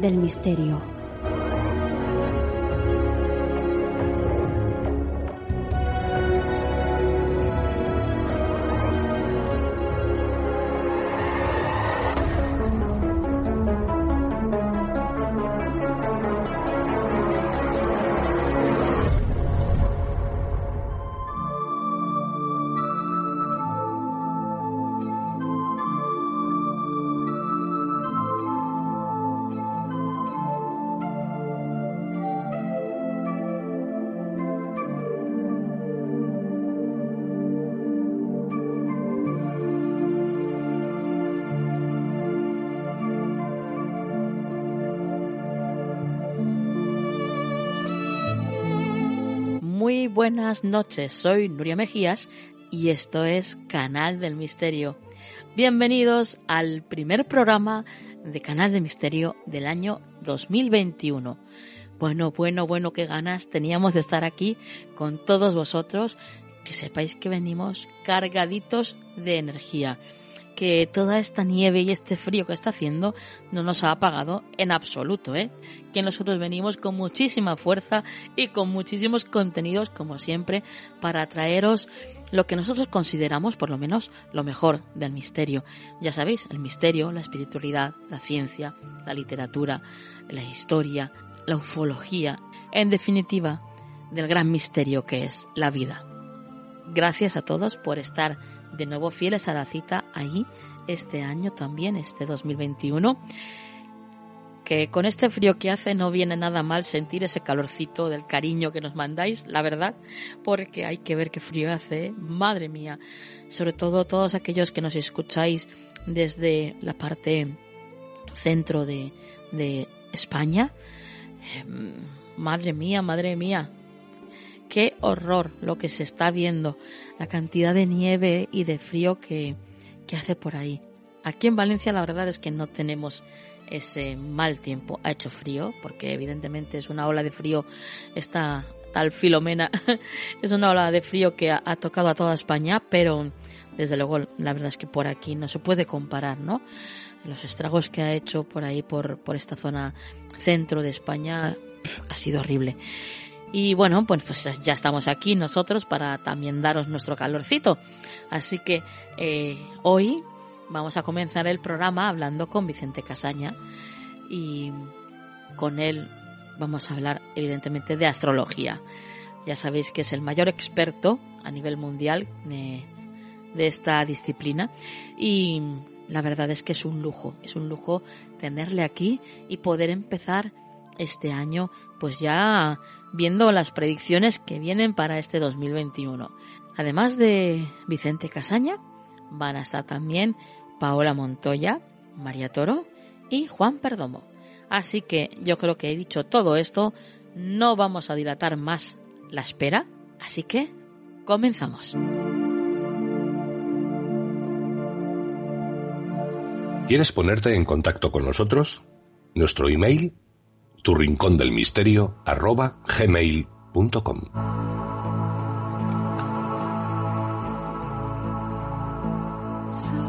del misterio. Buenas noches, soy Nuria Mejías y esto es Canal del Misterio. Bienvenidos al primer programa de Canal del Misterio del año 2021. Bueno, bueno, bueno, qué ganas teníamos de estar aquí con todos vosotros, que sepáis que venimos cargaditos de energía que toda esta nieve y este frío que está haciendo no nos ha apagado en absoluto, ¿eh? Que nosotros venimos con muchísima fuerza y con muchísimos contenidos, como siempre, para traeros lo que nosotros consideramos, por lo menos, lo mejor del misterio. Ya sabéis, el misterio, la espiritualidad, la ciencia, la literatura, la historia, la ufología, en definitiva, del gran misterio que es la vida. Gracias a todos por estar de nuevo fieles a la cita ahí este año también, este 2021. Que con este frío que hace no viene nada mal sentir ese calorcito del cariño que nos mandáis, la verdad, porque hay que ver qué frío hace, madre mía. Sobre todo todos aquellos que nos escucháis desde la parte centro de, de España. Madre mía, madre mía, qué horror lo que se está viendo, la cantidad de nieve y de frío que, que hace por ahí. Aquí en Valencia la verdad es que no tenemos ese mal tiempo. Ha hecho frío, porque evidentemente es una ola de frío, esta tal Filomena es una ola de frío que ha, tocado a toda España, pero desde luego la verdad es que por aquí no se puede comparar, ¿no? Los estragos que ha hecho por ahí, por, por esta zona centro de España, ha sido horrible. Y bueno, pues, pues ya estamos aquí nosotros para también daros nuestro calorcito. Así que eh, hoy vamos a comenzar el programa hablando con Vicente Casaña y con él vamos a hablar evidentemente de astrología. Ya sabéis que es el mayor experto a nivel mundial de, de esta disciplina y la verdad es que es un lujo, es un lujo tenerle aquí y poder empezar este año pues ya viendo las predicciones que vienen para este 2021. Además de Vicente Casaña, van a estar también Paola Montoya, María Toro y Juan Perdomo. Así que yo creo que he dicho todo esto, no vamos a dilatar más la espera, así que comenzamos. ¿Quieres ponerte en contacto con nosotros? Nuestro email tu rincón del misterio arroba gmail.com. So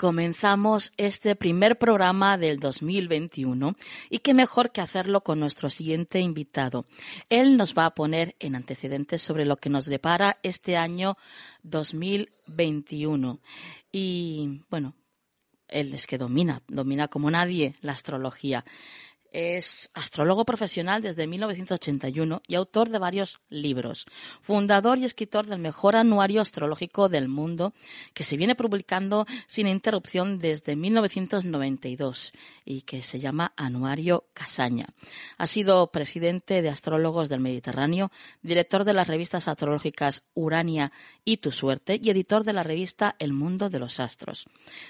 comenzamos este primer programa del 2021 y qué mejor que hacerlo con nuestro siguiente invitado. Él nos va a poner en antecedentes sobre lo que nos depara este año 2021. Y bueno, él es que domina, domina como nadie la astrología. Es astrólogo profesional desde 1981 y autor de varios libros. Fundador y escritor del mejor anuario astrológico del mundo que se viene publicando sin interrupción desde 1992 y que se llama Anuario Casaña. Ha sido presidente de Astrólogos del Mediterráneo, director de las revistas astrológicas Urania y Tu Suerte y editor de la revista El Mundo de los Astros.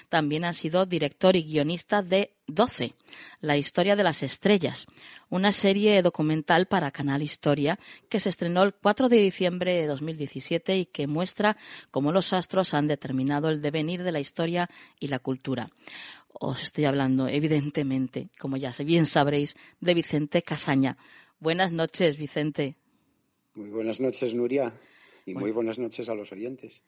También ha sido director y guionista de 12, La historia de las estrellas, una serie documental para Canal Historia que se estrenó el 4 de diciembre de 2017 y que muestra cómo los astros han determinado el devenir de la historia y la cultura. Os estoy hablando, evidentemente, como ya bien sabréis, de Vicente Casaña. Buenas noches, Vicente. Muy buenas noches, Nuria, y muy buenas noches a los oyentes.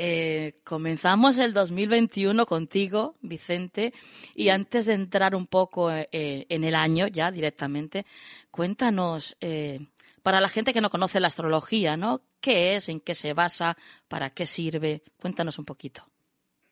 Eh, comenzamos el 2021 contigo, Vicente, y antes de entrar un poco eh, en el año ya directamente, cuéntanos, eh, para la gente que no conoce la astrología, ¿no? ¿Qué es? ¿En qué se basa? ¿Para qué sirve? Cuéntanos un poquito.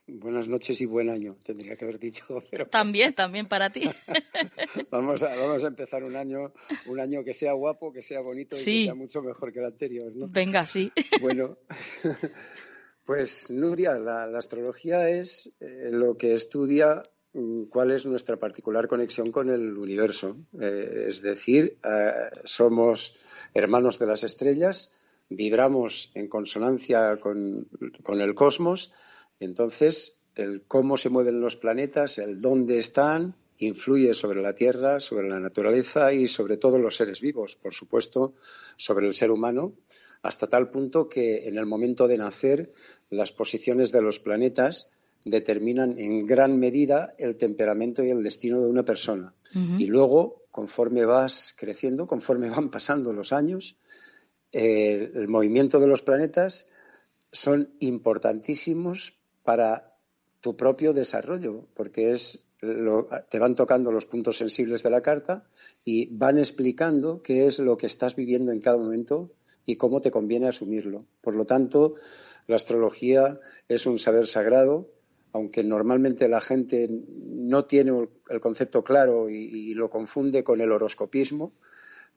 Buenas noches y buen año, tendría que haber dicho. También, también para ti. vamos, a, vamos a empezar un año, un año que sea guapo, que sea bonito y que sea mucho mejor que el anterior, ¿no? Venga, sí. Bueno, pues Nuria, la, astrología es eh, lo que estudia mm, cuál es nuestra particular conexión con el universo. Eh, es decir, eh, somos hermanos de las estrellas, vibramos en consonancia con, con, el cosmos, entonces el cómo se mueven los planetas, el dónde están, influye sobre la Tierra, sobre la naturaleza y sobre todos los seres vivos, por supuesto, sobre el ser humano hasta tal punto que en el momento de nacer las posiciones de los planetas determinan en gran medida el temperamento y el destino de una persona. Y luego, conforme vas creciendo, conforme van pasando los años, eh, el movimiento de los planetas son importantísimos para tu propio desarrollo, porque es te van tocando los puntos sensibles de la carta y van explicando qué es lo que estás viviendo en cada momento y cómo te conviene asumirlo. Por lo tanto, la astrología es un saber sagrado, aunque normalmente la gente no tiene el concepto claro y, lo confunde con el horoscopismo,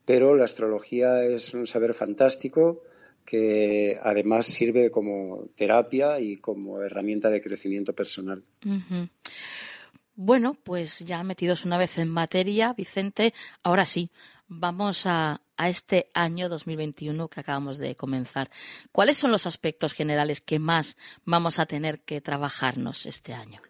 pero la astrología es un saber fantástico que además sirve como terapia y como herramienta de crecimiento personal. Bueno, pues ya metidos una vez en materia, Vicente, ahora sí, vamos a, este año 2021 que acabamos de comenzar. ¿Cuáles son los aspectos generales que más vamos a tener que trabajarnos este año?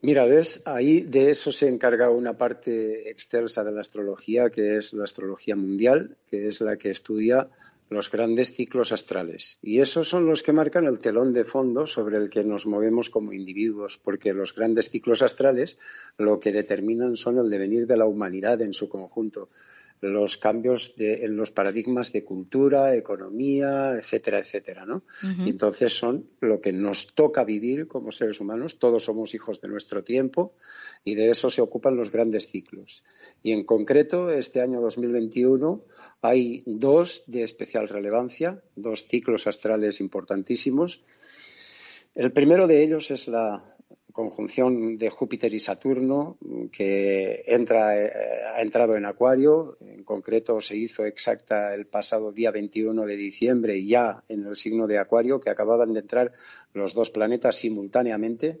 Mira, ves, ahí de eso se encarga una parte excelsa de la astrología, que es la astrología mundial, que es la que estudia los grandes ciclos astrales. Y esos son los que marcan el telón de fondo sobre el que nos movemos como individuos, porque los grandes ciclos astrales lo que determinan son el devenir de la humanidad en su conjunto los cambios en los paradigmas de cultura, economía, etcétera, etcétera, ¿no? y entonces son lo que nos toca vivir como seres humanos. Todos somos hijos de nuestro tiempo y de eso se ocupan los grandes ciclos. Y en concreto, este año 2021 hay dos de especial relevancia, dos ciclos astrales importantísimos. El primero de ellos es la conjunción de Júpiter y Saturno que entra, eh, ha entrado en Acuario. En concreto se hizo exacta el pasado día 21 de diciembre, ya en el signo de Acuario, que acababan de entrar los dos planetas simultáneamente.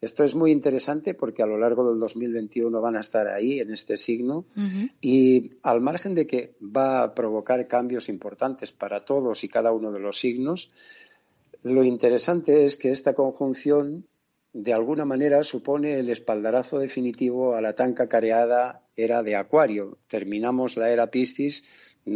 Esto es muy interesante porque a lo largo del 2021 van a estar ahí, en este signo, y al margen de que va a provocar cambios importantes para todos y cada uno de los signos, lo interesante es que esta conjunción de alguna manera supone el espaldarazo definitivo a la tan cacareada era de Acuario. Terminamos la era Piscis,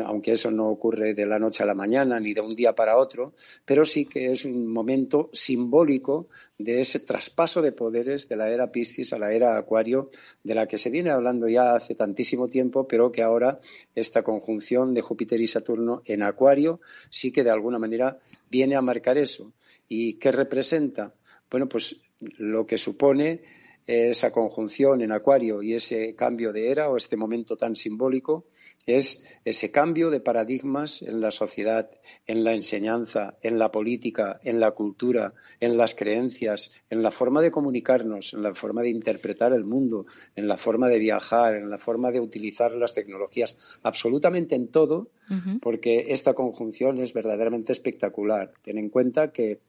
aunque eso no ocurre de la noche a la mañana ni de un día para otro, pero sí que es un momento simbólico de ese traspaso de poderes de la era Piscis a la era Acuario, de la que se viene hablando ya hace tantísimo tiempo, pero que ahora esta conjunción de Júpiter y Saturno en Acuario sí que de alguna manera viene a marcar eso. ¿Y qué representa? Bueno, pues lo que supone esa conjunción en Acuario y ese cambio de era o este momento tan simbólico es ese cambio de paradigmas en la sociedad, en la enseñanza, en la política, en la cultura, en las creencias, en la forma de comunicarnos, en la forma de interpretar el mundo, en la forma de viajar, en la forma de utilizar las tecnologías, absolutamente en todo, porque esta conjunción es verdaderamente espectacular. Ten en cuenta que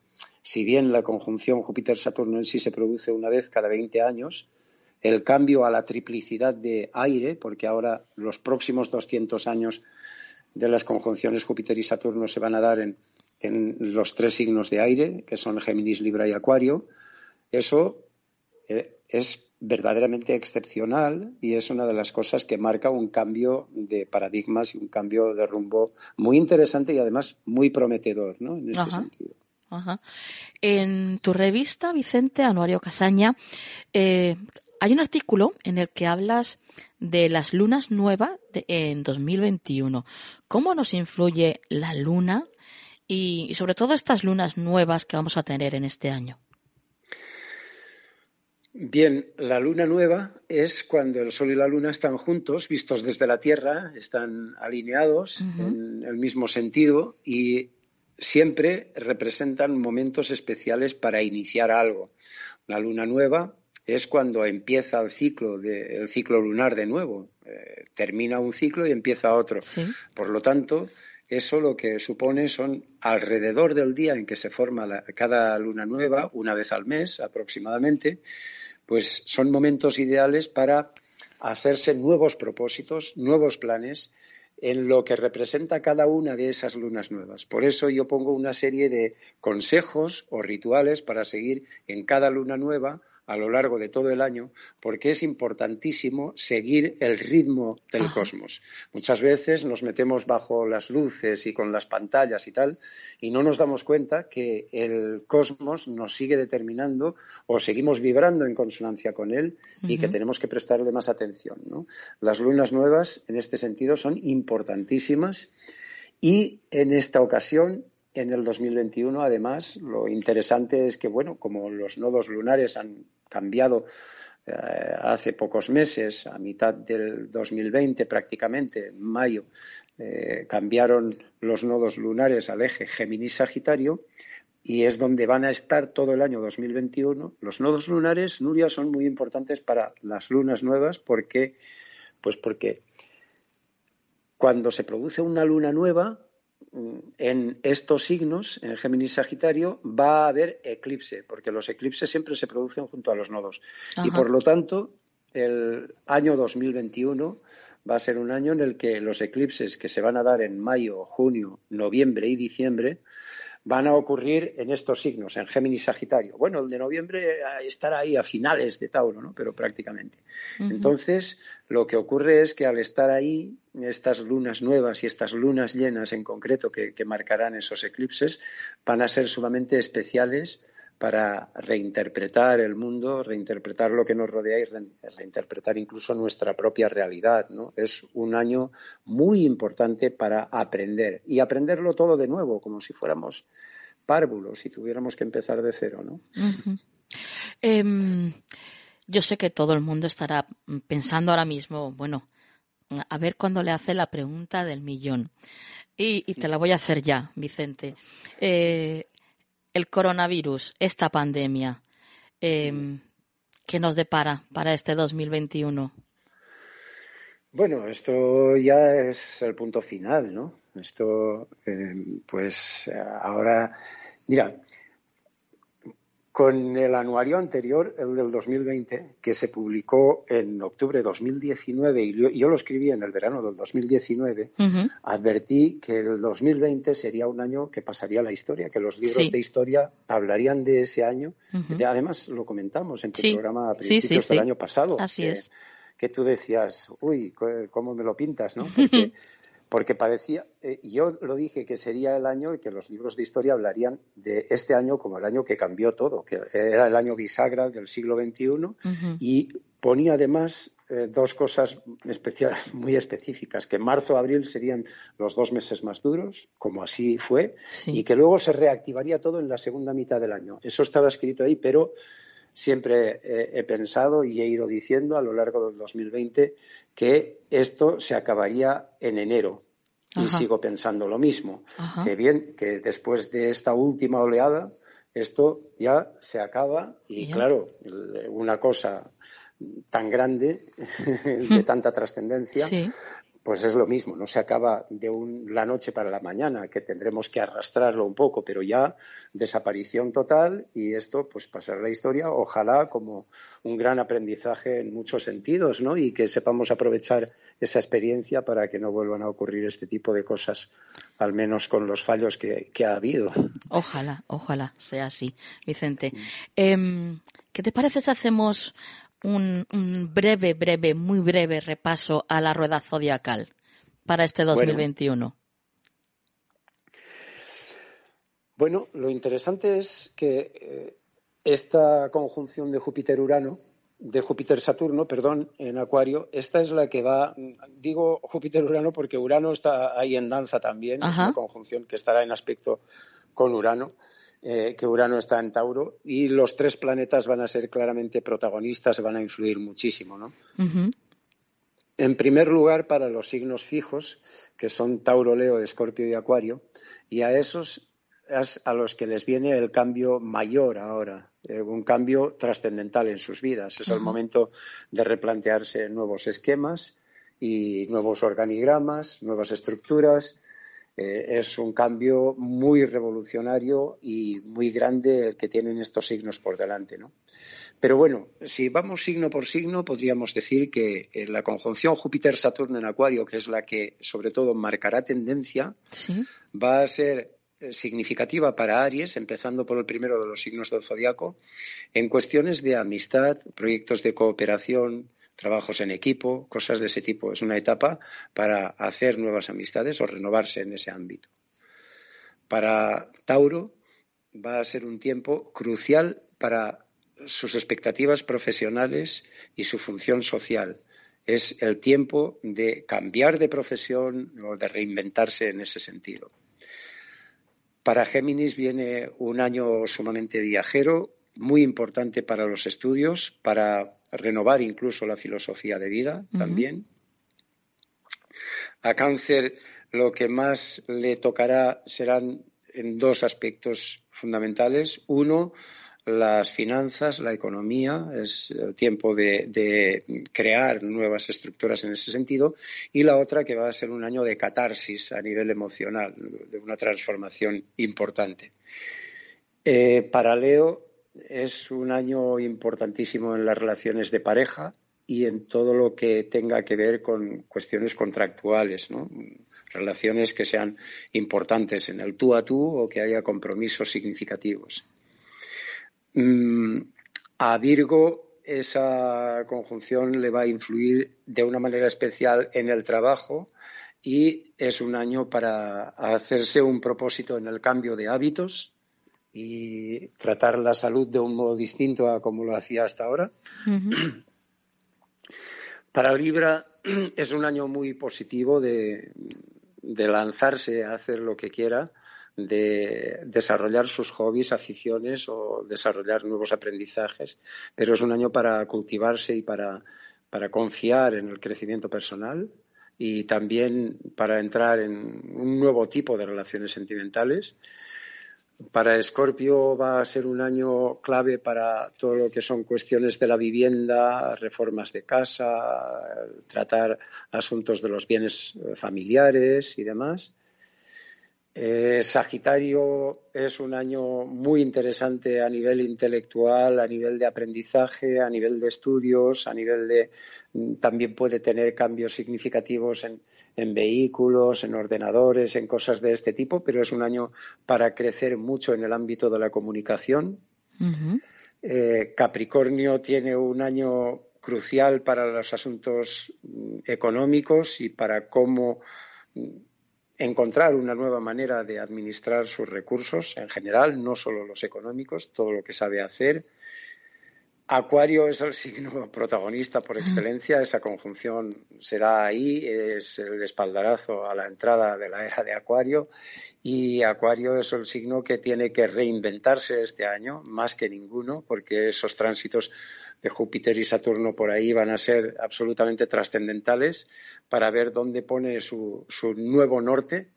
si bien la conjunción Júpiter-Saturno en sí se produce una vez cada 20 años, el cambio a la triplicidad de aire, porque ahora los próximos 200 años de las conjunciones Júpiter y Saturno se van a dar en, los tres signos de aire, que son Géminis, Libra y Acuario, eso eh, es verdaderamente excepcional y es una de las cosas que marca un cambio de paradigmas y un cambio de rumbo muy interesante y además muy prometedor ¿no? en este sentido. En tu revista, Vicente Anuario Casaña, eh, hay un artículo en el que hablas de las lunas nuevas en 2021. ¿Cómo nos influye la luna y, sobre todo estas lunas nuevas que vamos a tener en este año? Bien, la luna nueva es cuando el Sol y la luna están juntos, vistos desde la Tierra, están alineados en el mismo sentido y siempre representan momentos especiales para iniciar algo. La luna nueva es cuando empieza el ciclo, de, el ciclo lunar de nuevo. Eh, termina un ciclo y empieza otro. Por lo tanto, eso lo que supone son alrededor del día en que se forma cada luna nueva, una vez al mes aproximadamente, pues son momentos ideales para hacerse nuevos propósitos, nuevos planes en lo que representa cada una de esas lunas nuevas. Por eso yo pongo una serie de consejos o rituales para seguir en cada luna nueva a lo largo de todo el año, porque es importantísimo seguir el ritmo del cosmos. Muchas veces nos metemos bajo las luces y con las pantallas y tal, y no nos damos cuenta que el cosmos nos sigue determinando o seguimos vibrando en consonancia con él y que tenemos que prestarle más atención. Las lunas nuevas, en este sentido, son importantísimas y en esta ocasión en el 2021, además, lo interesante es que, bueno, como los nodos lunares han cambiado eh, hace pocos meses, a mitad del 2020 prácticamente, en mayo, eh, cambiaron los nodos lunares al eje Géminis-Sagitario y es donde van a estar todo el año 2021. Los nodos lunares, Nuria, son muy importantes para las lunas nuevas porque, pues porque cuando se produce una luna nueva, en estos signos, en Géminis Sagitario, va a haber eclipse, porque los eclipses siempre se producen junto a los nodos. Y por lo tanto, el año 2021 va a ser un año en el que los eclipses que se van a dar en mayo, junio, noviembre y diciembre van a ocurrir en estos signos, en Géminis Sagitario. Bueno, el de noviembre estará ahí a finales de Tauro, ¿no? Pero prácticamente. Entonces, lo que ocurre es que al estar ahí, estas lunas nuevas y estas lunas llenas en concreto que marcarán esos eclipses van a ser sumamente especiales para reinterpretar el mundo, reinterpretar lo que nos rodea y reinterpretar incluso nuestra propia realidad. ¿no? Es un año muy importante para aprender y aprenderlo todo de nuevo, como si fuéramos párvulos y tuviéramos que empezar de cero. ¿no? Yo sé que todo el mundo estará pensando ahora mismo, bueno, a ver cuándo le hace la pregunta del millón. Y, te la voy a hacer ya, Vicente. Eh, el coronavirus, esta pandemia, eh, ¿qué nos depara para este 2021? Bueno, esto ya es el punto final, ¿no? Esto, em, pues ahora, mira, con el anuario anterior, el del 2020, que se publicó en octubre de 2019, y yo, lo escribí en el verano del 2019, advertí que el 2020 sería un año que pasaría la historia, que los libros de historia hablarían de ese año. Además, lo comentamos en tu programa a principios del año pasado. Así que, es. Que tú decías, uy, ¿cómo me lo pintas? ¿no? porque parecía, eh, yo lo dije que sería el año y que los libros de historia hablarían de este año como el año que cambió todo, que era el año bisagra del siglo XXI y ponía además eh, dos cosas muy específicas, que marzo abril serían los dos meses más duros, como así fue, y que luego se reactivaría todo en la segunda mitad del año. Eso estaba escrito ahí, pero siempre he, pensado y he ido diciendo a lo largo del 2020 que esto se acabaría en enero. Y sigo pensando lo mismo. Que bien, que después de esta última oleada, esto ya se acaba y claro, una cosa tan grande, de tanta trascendencia, pues es lo mismo, no se acaba de la noche para la mañana, que tendremos que arrastrarlo un poco, pero ya desaparición total y esto pues pasará la historia, ojalá como un gran aprendizaje en muchos sentidos, ¿no? Y que sepamos aprovechar esa experiencia para que no vuelvan a ocurrir este tipo de cosas, al menos con los fallos que, ha habido. Ojalá, ojalá sea así, Vicente. Em, ¿Qué te parece si hacemos un, breve, breve, muy breve repaso a la rueda zodiacal para este 2021? Bueno, lo interesante es que eh, esta conjunción de Júpiter-Urano, de Júpiter-Saturno, perdón, en Acuario, esta es la que va, digo Júpiter-Urano porque Urano está ahí en danza también, es una conjunción que estará en aspecto con Urano. Eh, que Urano está en Tauro y los tres planetas van a ser claramente protagonistas, van a influir muchísimo, ¿no? En primer lugar, para los signos fijos, que son Tauro, Leo, Escorpio y Acuario, y a esos es a los que les viene el cambio mayor ahora, eh, un cambio trascendental en sus vidas. Es el momento de replantearse nuevos esquemas y nuevos organigramas, nuevas estructuras, eh, es un cambio muy revolucionario y muy grande el que tienen estos signos por delante. ¿no? Pero bueno, si vamos signo por signo, podríamos decir que eh, la conjunción Júpiter-Saturno en Acuario, que es la que sobre todo marcará tendencia, va a ser eh, significativa para Aries, empezando por el primero de los signos del zodiaco, en cuestiones de amistad, proyectos de cooperación, trabajos en equipo, cosas de ese tipo. Es una etapa para hacer nuevas amistades o renovarse en ese ámbito. Para Tauro va a ser un tiempo crucial para sus expectativas profesionales y su función social. Es el tiempo de cambiar de profesión o de reinventarse en ese sentido. Para Géminis viene un año sumamente viajero, muy importante para los estudios, para renovar incluso la filosofía de vida también. A cáncer lo que más le tocará serán en dos aspectos fundamentales. Uno, las finanzas, la economía, es el tiempo de, de, crear nuevas estructuras en ese sentido, y la otra que va a ser un año de catarsis a nivel emocional, de una transformación importante. Eh, para Leo, es un año importantísimo en las relaciones de pareja y en todo lo que tenga que ver con cuestiones contractuales, relaciones que sean importantes en el tú a tú o que haya compromisos significativos. Mm, a Virgo esa conjunción le va a influir de una manera especial en el trabajo y es un año para hacerse un propósito en el cambio de hábitos, y tratar la salud de un modo distinto a como lo hacía hasta ahora. Para Libra es un año muy positivo de, lanzarse a hacer lo que quiera, de desarrollar sus hobbies, aficiones o desarrollar nuevos aprendizajes, pero es un año para cultivarse y para, para confiar en el crecimiento personal y también para entrar en un nuevo tipo de relaciones sentimentales para Escorpio va a ser un año clave para todo lo que son cuestiones de la vivienda, reformas de casa, tratar asuntos de los bienes familiares y demás. Eh, Sagitario es un año muy interesante a nivel intelectual, a nivel de aprendizaje, a nivel de estudios, a nivel de también puede tener cambios significativos en, en vehículos, en ordenadores, en cosas de este tipo, pero es un año para crecer mucho en el ámbito de la comunicación. Eh, Capricornio tiene un año crucial para los asuntos mm, económicos y para cómo mm, encontrar una nueva manera de administrar sus recursos en general, no solo los económicos, todo lo que sabe hacer. Acuario es el signo protagonista por excelencia, esa conjunción será ahí, es el espaldarazo a la entrada de la era de Acuario. Y Acuario es el signo que tiene que reinventarse este año, más que ninguno, porque esos tránsitos de Júpiter y Saturno por ahí van a ser absolutamente trascendentales para ver dónde pone su, su nuevo norte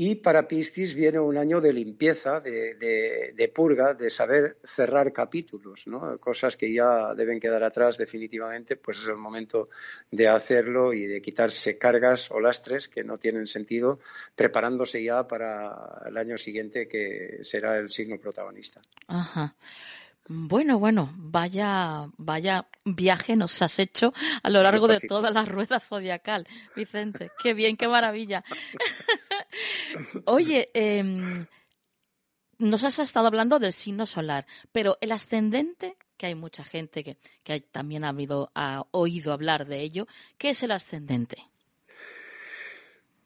y para Piscis viene un año de limpieza, de, purga, de saber cerrar capítulos, ¿no? cosas que ya deben quedar atrás definitivamente, pues es el momento de hacerlo y de quitarse cargas o lastres que no tienen sentido, preparándose ya para el año siguiente que será el signo protagonista. Ajá. Bueno, bueno, vaya, vaya viaje nos has hecho a lo largo de toda la rueda zodiacal, Vicente. Qué bien, qué maravilla. Oye, eh, nos has estado hablando del signo solar, pero el ascendente, que hay mucha gente que, que también ha, habido, ha oído hablar de ello, ¿qué es el ascendente?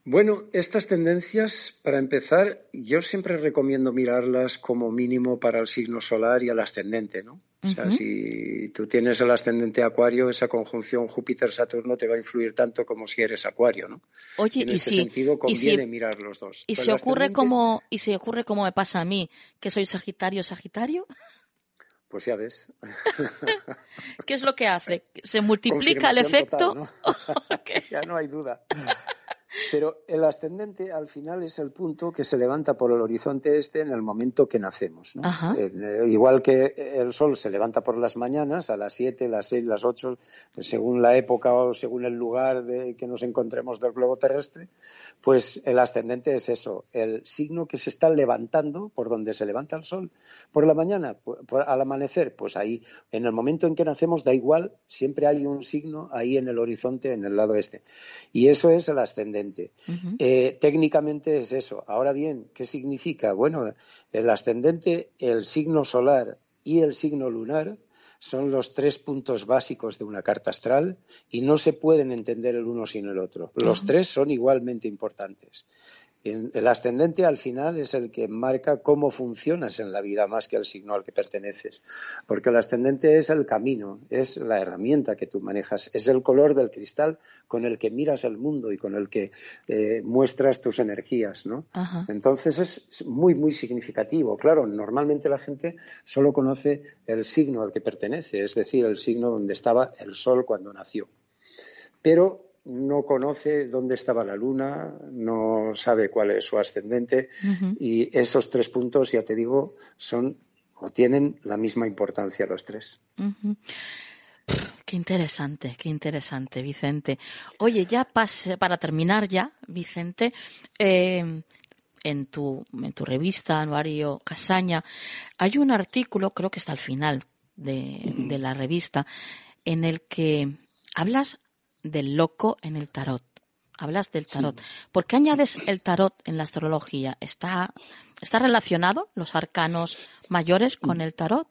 Bueno, estas tendencias, para empezar, yo siempre recomiendo mirarlas como mínimo para el signo solar y el ascendente, ¿no? O sea, si tú tienes el ascendente Acuario, esa conjunción Júpiter-Saturno te va a influir tanto como si eres Acuario, ¿no? Oye, en y ese si, sentido conviene y si, mirar los dos. Y el ocurre como y se ocurre como me pasa a mí, que soy Sagitario, Sagitario, Pues ya ves. ¿qué es lo que hace? ¿Se multiplica el efecto? total, ¿no? ya no hay duda. Pero el ascendente al final es el punto que se levanta por el horizonte este en el momento que nacemos. ¿no? Eh, igual que el sol se levanta por las mañanas, a las 7, las 6, las 8, según la época o según el lugar de que nos encontremos del globo terrestre, pues el ascendente es eso, el signo que se está levantando por donde se levanta el sol. Por la mañana, por- por- al amanecer, pues ahí, en el momento en que nacemos, da igual, siempre hay un signo ahí en el horizonte, en el lado este. Y eso es el ascendente. Eh, técnicamente es eso. Ahora bien, ¿qué significa? Bueno, el ascendente, el signo solar y el signo lunar son los tres puntos básicos de una carta astral y no se pueden entender el uno sin el otro. Los tres son igualmente importantes. El ascendente al final es el que marca cómo funcionas en la vida más que el signo al que perteneces, porque el ascendente es el camino, es la herramienta que tú manejas, es el color del cristal con el que miras el mundo y con el que eh, muestras tus energías, ¿no? Ajá. Entonces es es muy, muy significativo. Claro, normalmente la gente solo conoce el signo al que pertenece, es decir, el signo donde estaba el sol cuando nació. Pero no conoce dónde estaba la luna, no sabe cuál es su ascendente y esos tres puntos, ya te digo, son o tienen la misma importancia los tres. Qué interesante, qué interesante, Vicente. Oye, ya pase, para terminar ya, Vicente, eh, en tu, en tu revista, Anuario Casaña, hay un artículo, creo que está al final de, de la revista, en el que hablas del loco en el tarot. Hablas del tarot. ¿Por qué añades el tarot en la astrología? ¿Está, está relacionado los arcanos mayores con el tarot?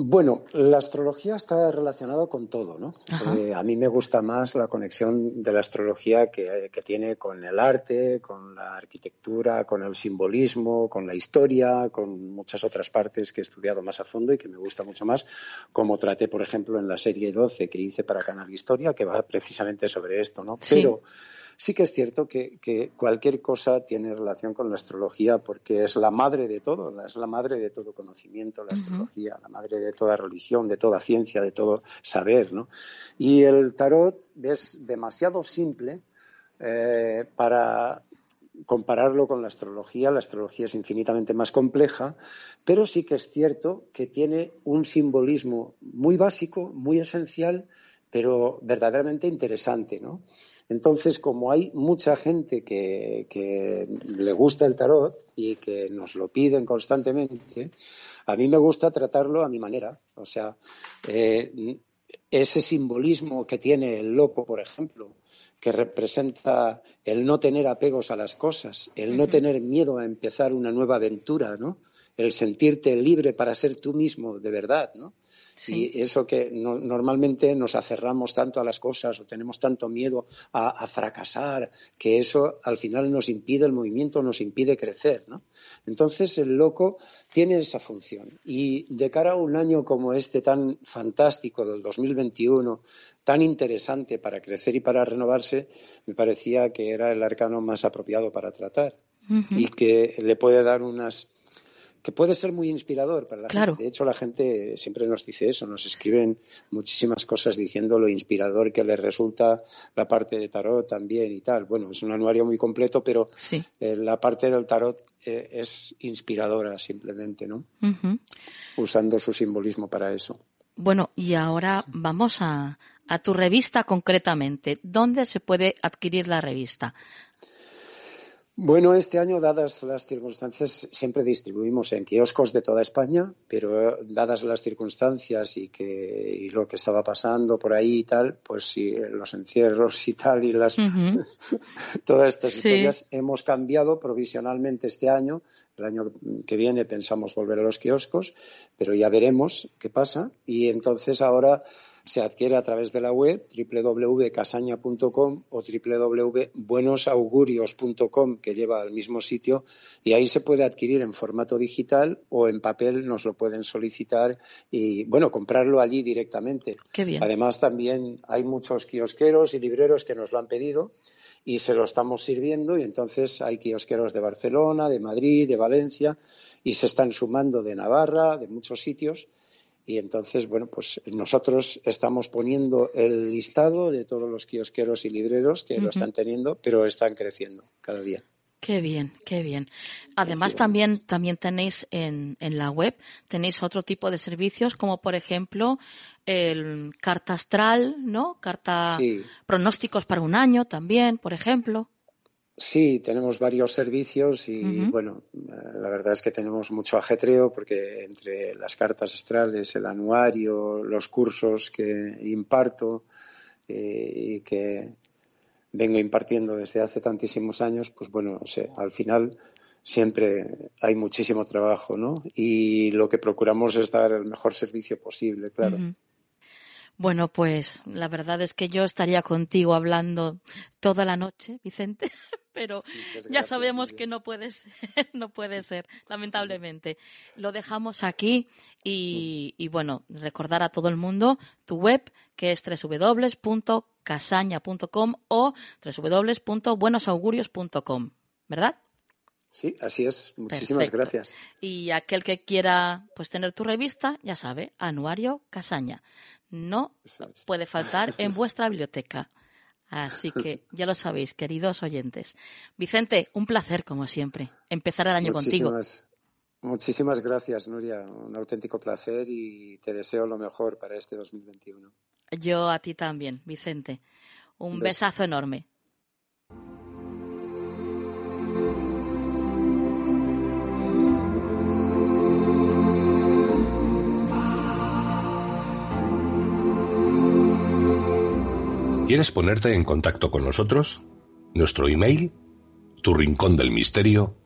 Bueno, la astrología está relacionada con todo, ¿no? Eh, a mí me gusta más la conexión de la astrología que, que tiene con el arte, con la arquitectura, con el simbolismo, con la historia, con muchas otras partes que he estudiado más a fondo y que me gusta mucho más, como traté, por ejemplo, en la serie 12 que hice para Canal Historia, que va precisamente sobre esto, ¿no? Sí. Pero sí que es cierto que, que cualquier cosa tiene relación con la astrología porque es la madre de todo, es la madre de todo conocimiento, la astrología, la madre de toda religión, de toda ciencia, de todo saber, ¿no? Y el tarot es demasiado simple eh, para compararlo con la astrología. La astrología es infinitamente más compleja, pero sí que es cierto que tiene un simbolismo muy básico, muy esencial, pero verdaderamente interesante, ¿no? Entonces, como hay mucha gente que, que le gusta el tarot y que nos lo piden constantemente, a mí me gusta tratarlo a mi manera. O sea, eh, ese simbolismo que tiene el loco, por ejemplo, que representa el no tener apegos a las cosas, el no tener miedo a empezar una nueva aventura, ¿no? El sentirte libre para ser tú mismo de verdad, ¿no? Y eso que normalmente nos aferramos tanto a las cosas o tenemos tanto miedo a, fracasar, que eso al final nos impide el movimiento, nos impide crecer. ¿no? Entonces el loco tiene esa función. Y de cara a un año como este tan fantástico del 2021, tan interesante para crecer y para renovarse, me parecía que era el arcano más apropiado para tratar y que le puede dar unas que puede ser muy inspirador para la gente. De hecho, la gente siempre nos dice eso, nos escriben muchísimas cosas diciendo lo inspirador que les resulta la parte de tarot también y tal. Bueno, es un anuario muy completo, pero eh, la parte del tarot eh, es inspiradora simplemente, ¿no? Usando su simbolismo para eso. Bueno, y ahora vamos a, a tu revista concretamente. ¿Dónde se puede adquirir la revista? Bueno, este año, dadas las circunstancias, siempre distribuimos en kioscos de toda España, pero dadas las circunstancias y, que, lo que estaba pasando por ahí y tal, pues sí, los encierros y tal y las todas estas historias, hemos cambiado provisionalmente este año. El año que viene pensamos volver a los kioscos, pero ya veremos qué pasa. Y entonces ahora se adquiere a través de la web www.casaña.com o www.buenosaugurios.com que lleva al mismo sitio y ahí se puede adquirir en formato digital o en papel nos lo pueden solicitar y bueno, comprarlo allí directamente. Además también hay muchos kiosqueros y libreros que nos lo han pedido y se lo estamos sirviendo y entonces hay kiosqueros de Barcelona, de Madrid, de Valencia y se están sumando de Navarra, de muchos sitios y entonces, bueno, pues nosotros estamos poniendo el listado de todos los kiosqueros y libreros que lo están teniendo, pero están creciendo cada día. Qué bien, qué bien. Además, también, también tenéis en, en la web, tenéis otro tipo de servicios, como por ejemplo, el carta astral, ¿no? Carta pronósticos para un año también, por ejemplo. Sí, tenemos varios servicios y bueno, la verdad es que tenemos mucho ajetreo porque entre las cartas astrales, el anuario, los cursos que imparto eh, y que vengo impartiendo desde hace tantísimos años, pues bueno, al final siempre hay muchísimo trabajo, ¿no? Y lo que procuramos es dar el mejor servicio posible, claro. Bueno, pues la verdad es que yo estaría contigo hablando toda la noche, Vicente, pero ya sabemos que no puede ser, no puede ser, lamentablemente. Lo dejamos aquí y, y bueno, recordar a todo el mundo tu web, que es www.casaña.com o www.buenosaugurios.com, ¿verdad? Sí, así es. Muchísimas gracias. Y aquel que quiera pues tener tu revista, ya sabe, Anuario Casaña no puede faltar en vuestra biblioteca. Así que ya lo sabéis, queridos oyentes. Vicente, un placer, como siempre, empezar el año contigo. Muchísimas gracias, Nuria. Un auténtico placer y te deseo lo mejor para este 2021. Yo a ti también, Vicente. Un besazo enorme. ¿Quieres ponerte en contacto con nosotros? Nuestro email, tu rincón del misterio.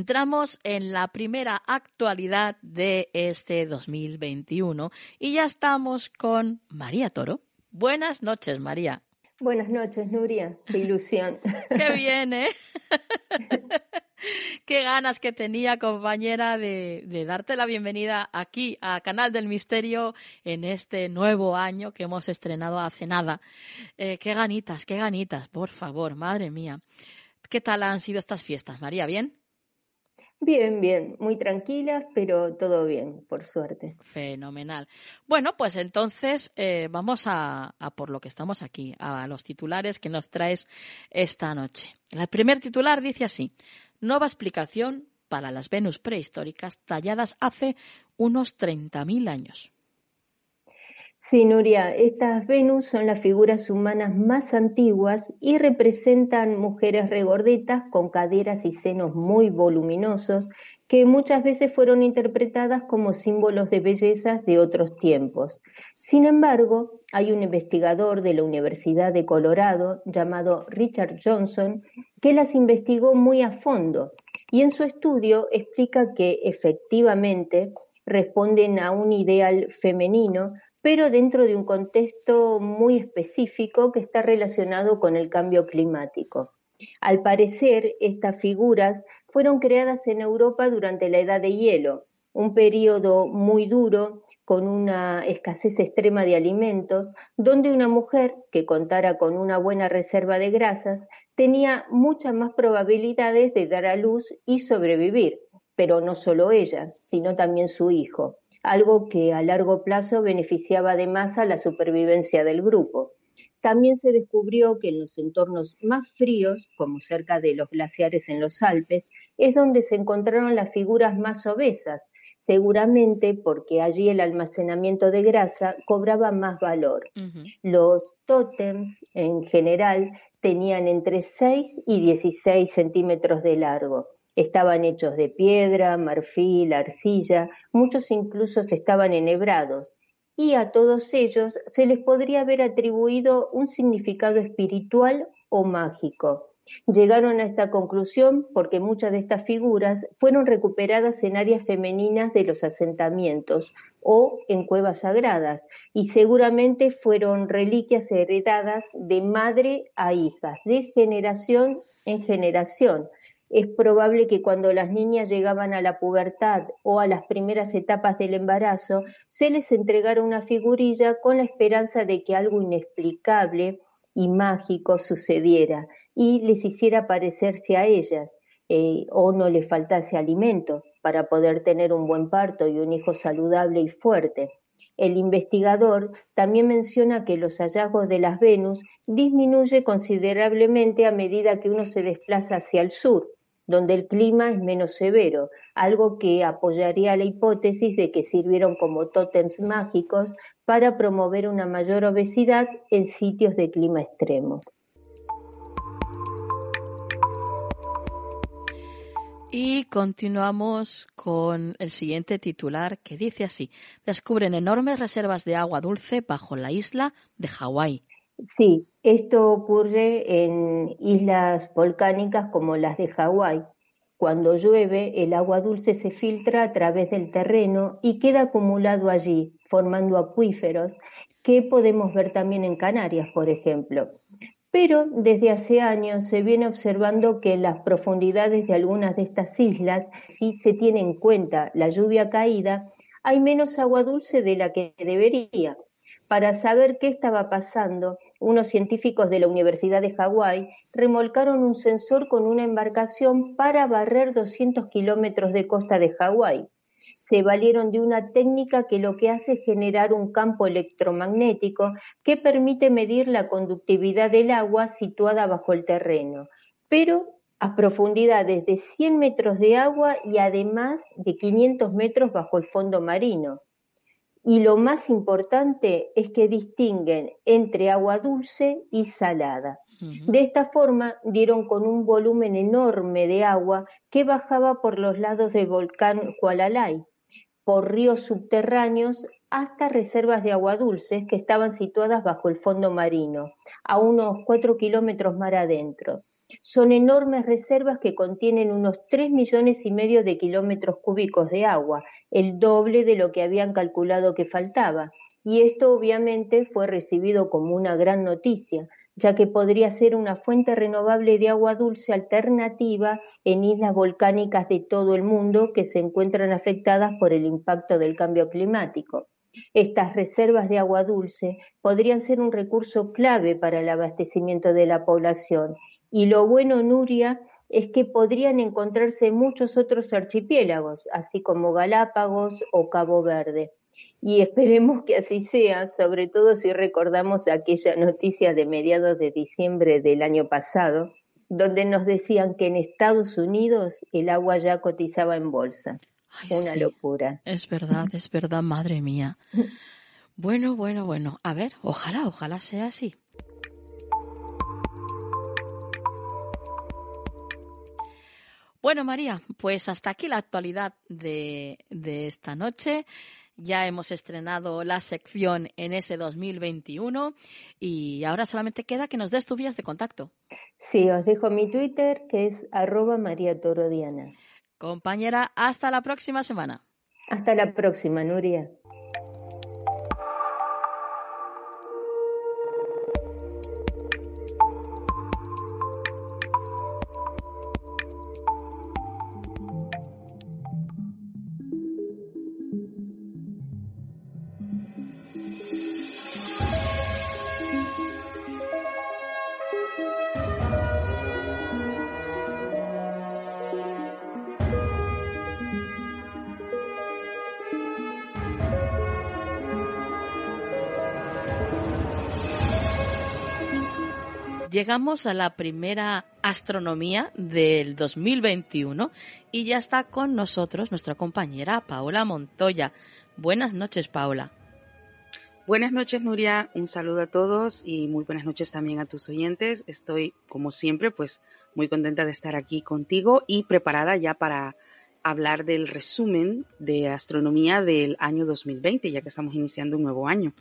Entramos en la primera actualidad de este 2021 y ya estamos con María Toro. Buenas noches, María. Buenas noches, Nuria. Qué ilusión. Qué bien, ¿eh? Qué ganas que tenía, compañera, de, darte la bienvenida aquí a Canal del Misterio en este nuevo año que hemos estrenado hace nada. Eh, qué ganitas, qué ganitas, por favor, madre mía. ¿Qué tal han sido estas fiestas, María? ¿Bien? Bien, bien, muy tranquilas, pero todo bien, por suerte. Fenomenal. Bueno, pues entonces eh, vamos a, por lo que estamos aquí, a los titulares que nos traes esta noche. El primer titular dice así, nueva explicación para las Venus prehistóricas talladas hace unos 30.000 años. Sí, Nuria, estas Venus son las figuras humanas más antiguas y representan mujeres regordetas con caderas y senos muy voluminosos que muchas veces fueron interpretadas como símbolos de bellezas de otros tiempos. Sin embargo, hay un investigador de la Universidad de Colorado llamado Richard Johnson que las investigó muy a fondo y en su estudio explica que efectivamente responden a un ideal femenino pero dentro de un contexto muy específico que está relacionado con el cambio climático. Al parecer, estas figuras fueron creadas en Europa durante la Edad de Hielo, un periodo muy duro con una escasez extrema de alimentos, donde una mujer que contara con una buena reserva de grasas tenía muchas más probabilidades de dar a luz y sobrevivir, pero no solo ella, sino también su hijo algo que a largo plazo beneficiaba además a la supervivencia del grupo. También se descubrió que en los entornos más fríos, como cerca de los glaciares en los Alpes, es donde se encontraron las figuras más obesas, seguramente porque allí el almacenamiento de grasa cobraba más valor. Los tótems en general tenían entre 6 y 16 centímetros de largo Estaban hechos de piedra, marfil, arcilla, muchos incluso estaban enhebrados, y a todos ellos se les podría haber atribuido un significado espiritual o mágico. Llegaron a esta conclusión porque muchas de estas figuras fueron recuperadas en áreas femeninas de los asentamientos o en cuevas sagradas y seguramente fueron reliquias heredadas de madre a hijas, de generación en generación, es probable que cuando las niñas llegaban a la pubertad o a las primeras etapas del embarazo, se les entregara una figurilla con la esperanza de que algo inexplicable y mágico sucediera y les hiciera parecerse a ellas, eh, o no les faltase alimento para poder tener un buen parto y un hijo saludable y fuerte. El investigador también menciona que los hallazgos de las Venus disminuye considerablemente a medida que uno se desplaza hacia el sur, donde el clima es menos severo, algo que apoyaría la hipótesis de que sirvieron como tótems mágicos para promover una mayor obesidad en sitios de clima extremo. Y continuamos con el siguiente titular que dice así, descubren enormes reservas de agua dulce bajo la isla de Hawái. Sí, esto ocurre en islas volcánicas como las de Hawái. Cuando llueve, el agua dulce se filtra a través del terreno y queda acumulado allí, formando acuíferos que podemos ver también en Canarias, por ejemplo. Pero desde hace años se viene observando que en las profundidades de algunas de estas islas, si se tiene en cuenta la lluvia caída, hay menos agua dulce de la que debería. Para saber qué estaba pasando, unos científicos de la Universidad de Hawái remolcaron un sensor con una embarcación para barrer 200 kilómetros de costa de Hawái. Se valieron de una técnica que lo que hace es generar un campo electromagnético que permite medir la conductividad del agua situada bajo el terreno, pero a profundidades de 100 metros de agua y además de 500 metros bajo el fondo marino y lo más importante es que distinguen entre agua dulce y salada. De esta forma dieron con un volumen enorme de agua que bajaba por los lados del volcán Hualalai, por ríos subterráneos hasta reservas de agua dulce que estaban situadas bajo el fondo marino, a unos cuatro kilómetros mar adentro. Son enormes reservas que contienen unos tres millones y medio de kilómetros cúbicos de agua, el doble de lo que habían calculado que faltaba. Y esto obviamente fue recibido como una gran noticia, ya que podría ser una fuente renovable de agua dulce alternativa en islas volcánicas de todo el mundo que se encuentran afectadas por el impacto del cambio climático. Estas reservas de agua dulce podrían ser un recurso clave para el abastecimiento de la población y lo bueno, Nuria, es que podrían encontrarse muchos otros archipiélagos, así como Galápagos o Cabo Verde. Y esperemos que así sea, sobre todo si recordamos aquella noticia de mediados de diciembre del año pasado, donde nos decían que en Estados Unidos el agua ya cotizaba en bolsa. Una locura. Es verdad, es verdad, madre mía. Bueno, bueno, bueno. A ver, ojalá, ojalá sea así. Bueno, María, pues hasta aquí la actualidad de, de esta noche. Ya hemos estrenado la sección en ese 2021 y ahora solamente queda que nos des tus vías de contacto. Sí, os dejo mi Twitter que es arroba María. Compañera, hasta la próxima semana. Hasta la próxima, Nuria. Llegamos a la primera astronomía del 2021 y ya está con nosotros nuestra compañera Paola Montoya. Buenas noches, Paola. Buenas noches, Nuria. Un saludo a todos y muy buenas noches también a tus oyentes. Estoy, como siempre, pues muy contenta de estar aquí contigo y preparada ya para hablar del resumen de astronomía del año 2020, ya que estamos iniciando un nuevo año.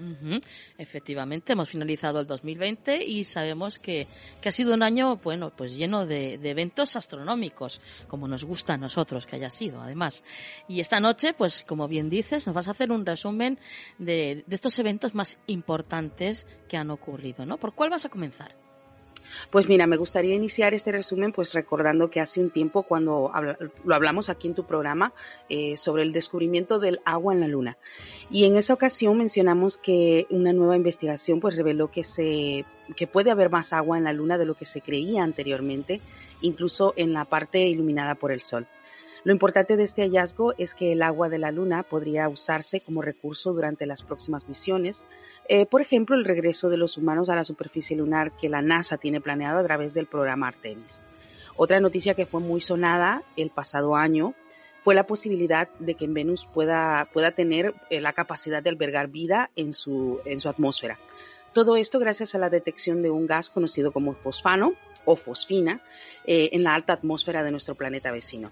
Efectivamente, hemos finalizado el 2020 y sabemos que, que ha sido un año, bueno, pues lleno de, de, eventos astronómicos, como nos gusta a nosotros que haya sido, además. Y esta noche, pues como bien dices, nos vas a hacer un resumen de, de estos eventos más importantes que han ocurrido, ¿no? ¿Por cuál vas a comenzar? Pues mira, me gustaría iniciar este resumen pues recordando que hace un tiempo cuando lo hablamos aquí en tu programa eh, sobre el descubrimiento del agua en la luna y en esa ocasión mencionamos que una nueva investigación pues reveló que se que puede haber más agua en la luna de lo que se creía anteriormente, incluso en la parte iluminada por el sol. Lo importante de este hallazgo es que el agua de la Luna podría usarse como recurso durante las próximas misiones, eh, por ejemplo, el regreso de los humanos a la superficie lunar que la NASA tiene planeado a través del programa Artemis. Otra noticia que fue muy sonada el pasado año fue la posibilidad de que en Venus pueda, pueda tener eh, la capacidad de albergar vida en su, en su atmósfera. Todo esto gracias a la detección de un gas conocido como fosfano o fosfina eh, en la alta atmósfera de nuestro planeta vecino.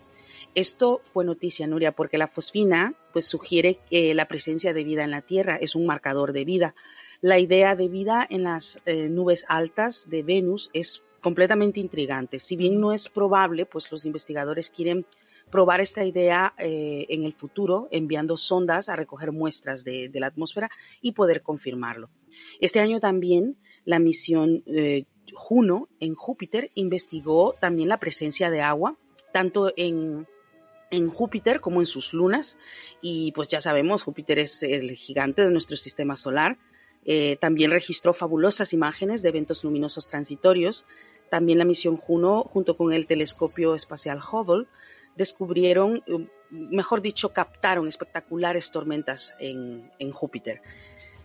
Esto fue noticia, Nuria, porque la fosfina pues, sugiere que la presencia de vida en la Tierra es un marcador de vida. La idea de vida en las eh, nubes altas de Venus es completamente intrigante. Si bien no es probable, pues los investigadores quieren probar esta idea eh, en el futuro enviando sondas a recoger muestras de, la atmósfera y poder confirmarlo. Este año también la misión eh, Juno en Júpiter investigó también la presencia de agua, tanto en en Júpiter como en sus lunas y pues ya sabemos, Júpiter es el gigante de nuestro sistema solar. Eh, también registró fabulosas imágenes de eventos luminosos transitorios. También la misión Juno, junto con el telescopio espacial Hubble, descubrieron, eh, mejor dicho, captaron espectaculares tormentas en, en Júpiter.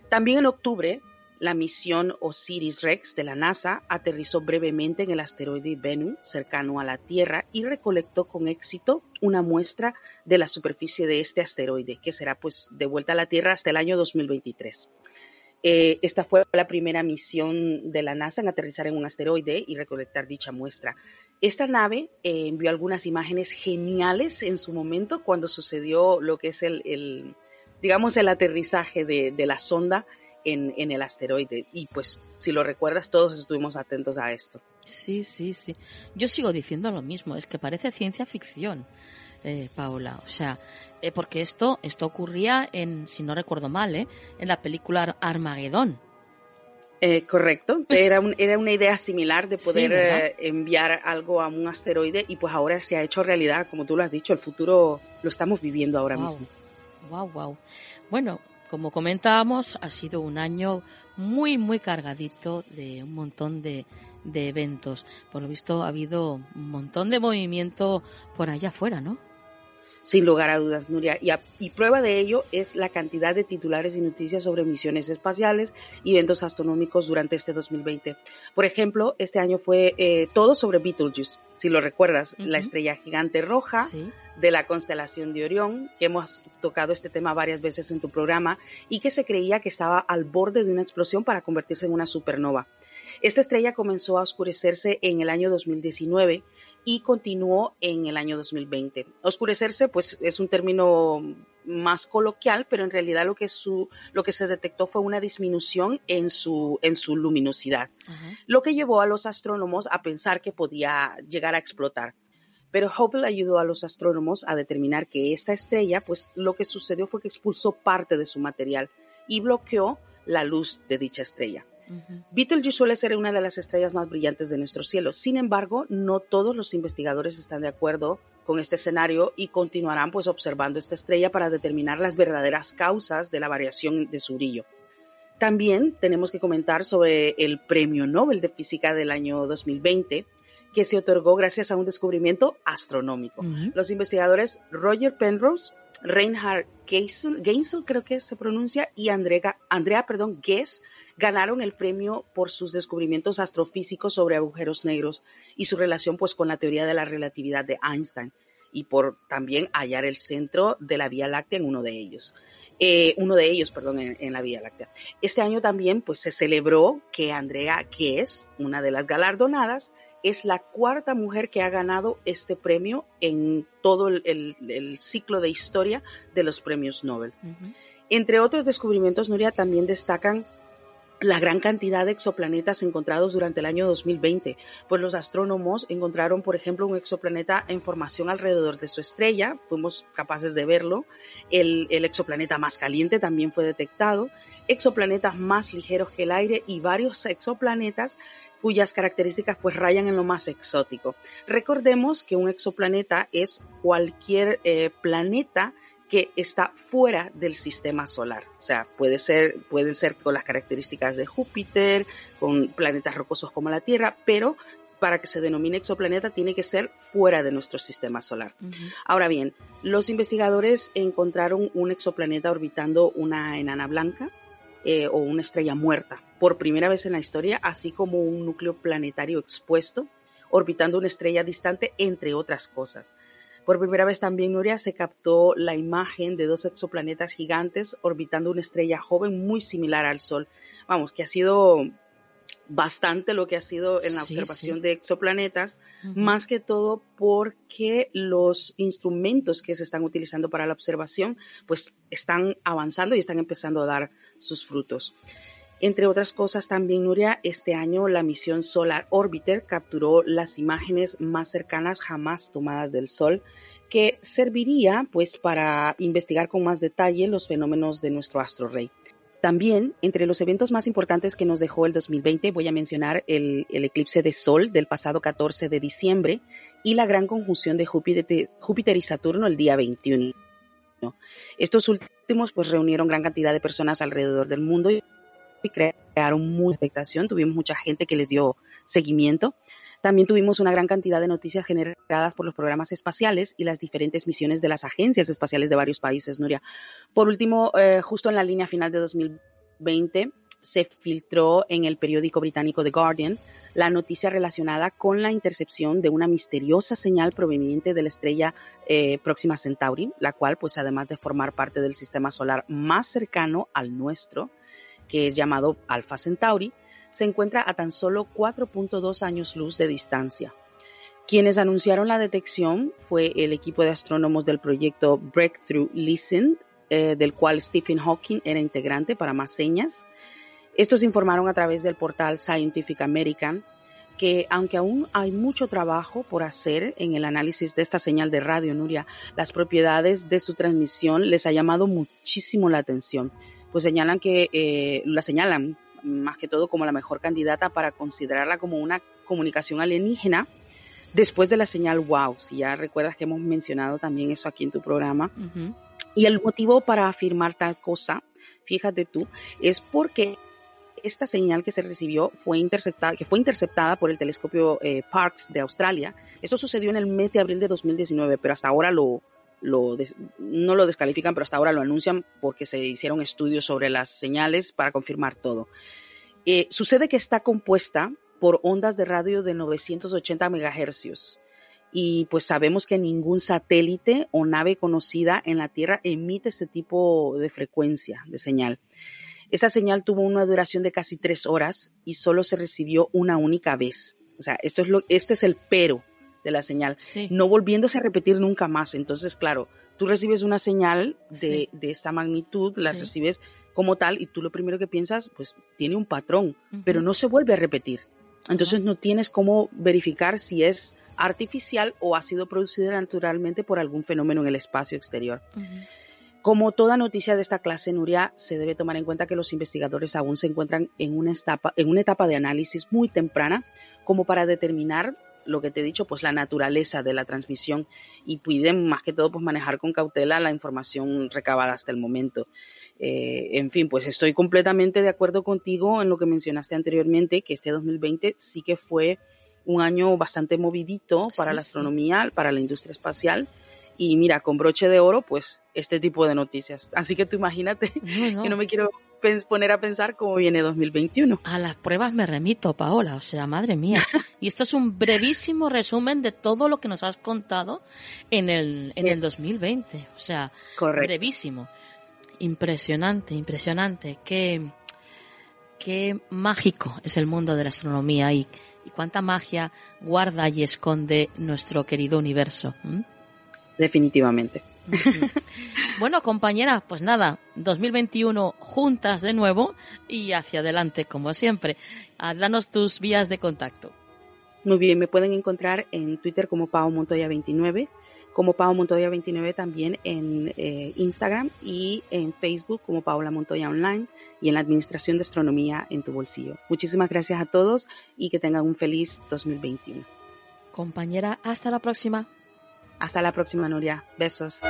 También en octubre, la misión Osiris-Rex de la NASA aterrizó brevemente en el asteroide Bennu, cercano a la Tierra, y recolectó con éxito una muestra de la superficie de este asteroide, que será pues de vuelta a la Tierra hasta el año 2023. Eh, esta fue la primera misión de la NASA en aterrizar en un asteroide y recolectar dicha muestra. Esta nave eh, envió algunas imágenes geniales en su momento cuando sucedió lo que es el, digamos, el aterrizaje de la sonda en, en, el asteroide. Y pues, si lo recuerdas, todos estuvimos atentos a esto. Sí, sí, sí. Yo sigo diciendo lo mismo, es que parece ciencia ficción, eh, Paola. O sea, eh, porque esto, esto ocurría en, si no recuerdo mal, eh, en la película Armagedón. Eh, correcto, era, un, era una idea similar de poder sí, eh, enviar algo a un asteroide y pues ahora se ha hecho realidad, como tú lo has dicho, el futuro lo estamos viviendo ahora wow. mismo. Wow, wow. Bueno, como comentábamos, ha sido un año muy, muy cargadito de un montón de, de, eventos. Por lo visto ha habido un montón de movimiento por allá afuera, ¿no? Sin lugar a dudas, Nuria. Y, a, y, prueba de ello es la cantidad de titulares y noticias sobre misiones espaciales y eventos astronómicos durante este 2020. Por ejemplo, este año fue eh, todo sobre Betelgeuse. Si lo recuerdas, uh -huh. la estrella gigante roja. Sí de la constelación de Orión, que hemos tocado este tema varias veces en tu programa, y que se creía que estaba al borde de una explosión para convertirse en una supernova. Esta estrella comenzó a oscurecerse en el año 2019 y continuó en el año 2020. Oscurecerse, pues, es un término más coloquial, pero en realidad lo que, su, lo que se detectó fue una disminución en su, en su luminosidad, lo que llevó a los astrónomos a pensar que podía llegar a explotar. Pero Hubble ayudó a los astrónomos a determinar que esta estrella, pues lo que sucedió fue que expulsó parte de su material y bloqueó la luz de dicha estrella. Betelgeuse suele ser una de las estrellas más brillantes de nuestro cielo. Sin embargo, no todos los investigadores están de acuerdo con este escenario y continuarán pues observando esta estrella para determinar las verdaderas causas de la variación de su brillo. También tenemos que comentar sobre el Premio Nobel de Física del año 2020, que se otorgó gracias a un descubrimiento astronómico. Los investigadores Roger Penrose, Reinhard Geisel, creo que se pronuncia, y Andrea, Andrea perdón, Guess ganaron el premio por sus descubrimientos astrofísicos sobre agujeros negros y su relación pues con la teoría de la relatividad de Einstein y por también hallar el centro de la Vía Láctea en uno de ellos. Eh, uno de ellos, perdón, en, la Vía Láctea. Este año también pues se celebró que Andrea es una de las galardonadas, es la cuarta mujer que ha ganado este premio en todo el, ciclo de historia de los premios Nobel. Entre otros descubrimientos, Nuria, también destacan la gran cantidad de exoplanetas encontrados durante el año 2020, pues los astrónomos encontraron, por ejemplo, un exoplaneta en formación alrededor de su estrella, fuimos capaces de verlo, el, exoplaneta más caliente también fue detectado, exoplanetas más ligeros que el aire y varios exoplanetas cuyas características pues rayan en lo más exótico. Recordemos que un exoplaneta es cualquier eh, planeta que está fuera del sistema solar. O sea, puede ser, pueden ser con las características de Júpiter, con planetas rocosos como la Tierra, pero para que se denomine exoplaneta tiene que ser fuera de nuestro sistema solar. Ahora bien, los investigadores encontraron un exoplaneta orbitando una enana blanca eh, o una estrella muerta por primera vez en la historia, así como un núcleo planetario expuesto orbitando una estrella distante, entre otras cosas. Por primera vez también, Nuria, se captó la imagen de dos exoplanetas gigantes orbitando una estrella joven muy similar al Sol. Vamos, que ha sido bastante lo que ha sido en la observación de exoplanetas, más que todo porque los instrumentos que se están utilizando para la observación pues están avanzando y están empezando a dar sus frutos. Entre otras cosas, también, Nuria, este año la misión Solar Orbiter capturó las imágenes más cercanas jamás tomadas del Sol, que serviría pues para investigar con más detalle los fenómenos de nuestro astro rey. También, entre los eventos más importantes que nos dejó el 2020, voy a mencionar el, eclipse de Sol del pasado 14 de diciembre y la gran conjunción de Júpiter, Júpiter y Saturno el día 21. Estos últimos pues reunieron gran cantidad de personas alrededor del mundo crearon mucha expectación, tuvimos mucha gente que les dio seguimiento. También tuvimos una gran cantidad de noticias generadas por los programas espaciales y las diferentes misiones de las agencias espaciales de varios países, Nuria. Por último, eh, justo en la línea final de 2020, se filtró en el periódico británico The Guardian la noticia relacionada con la intercepción de una misteriosa señal proveniente de la estrella eh, Próxima Centauri, la cual, pues además de formar parte del sistema solar más cercano al nuestro, que es llamado Alpha Centauri, se encuentra a tan solo 4.2 años luz de distancia. Quienes anunciaron la detección fue el equipo de astrónomos del proyecto Breakthrough Listen, eh, del cual Stephen Hawking era integrante para más señas. Estos informaron a través del portal Scientific American que aunque aún hay mucho trabajo por hacer en el análisis de esta señal de radio, Nuria, las propiedades de su transmisión les ha llamado muchísimo la atención pues señalan que eh, la señalan más que todo como la mejor candidata para considerarla como una comunicación alienígena después de la señal wow, si ya recuerdas que hemos mencionado también eso aquí en tu programa. Y el motivo para afirmar tal cosa, fíjate tú, es porque esta señal que se recibió fue interceptada, que fue interceptada por el telescopio eh, Parkes de Australia. Esto sucedió en el mes de abril de 2019, pero hasta ahora lo, no lo descalifican, pero hasta ahora lo anuncian porque se hicieron estudios sobre las señales para confirmar todo. Eh, sucede que está compuesta por ondas de radio de 980 megahercios y pues sabemos que ningún satélite o nave conocida en la Tierra emite este tipo de frecuencia de señal. Esta señal tuvo una duración de casi tres horas y solo se recibió una única vez. O sea, esto es lo, este es el pero de la señal, no volviéndose a repetir nunca más. Entonces, claro, tú recibes una señal de, de esta magnitud, la recibes como tal y tú lo primero que piensas, pues tiene un patrón, pero no se vuelve a repetir. Entonces no tienes cómo verificar si es artificial o ha sido producida naturalmente por algún fenómeno en el espacio exterior. Como toda noticia de esta clase, Nuria, se debe tomar en cuenta que los investigadores aún se encuentran en una etapa, en una etapa de análisis muy temprana como para determinar lo que te he dicho, pues la naturaleza de la transmisión y pueden más que todo pues manejar con cautela la información recabada hasta el momento. Eh, en fin, pues estoy completamente de acuerdo contigo en lo que mencionaste anteriormente, que este 2020 sí que fue un año bastante movidito para la astronomía, para la industria espacial. Y mira, con broche de oro, pues este tipo de noticias. Así que tú imagínate que no me quiero poner a pensar cómo viene 2021. A las pruebas me remito, Paola, o sea, madre mía. Y esto es un brevísimo resumen de todo lo que nos has contado en el, en el 2020. O sea, brevísimo. Impresionante, impresionante. Qué, qué mágico es el mundo de la astronomía y, y cuánta magia guarda y esconde nuestro querido universo. Definitivamente. bueno, compañera, pues nada, 2021 juntas de nuevo y hacia adelante, como siempre. Ah, danos tus vías de contacto. Muy bien, me pueden encontrar en Twitter como Pau Montoya 29, como Pau Montoya 29 también en eh, Instagram y en Facebook como Paula Montoya Online y en la Administración de Astronomía en tu bolsillo. Muchísimas gracias a todos y que tengan un feliz 2021. Compañera, hasta la próxima. Hasta la próxima, Nuria. Besos.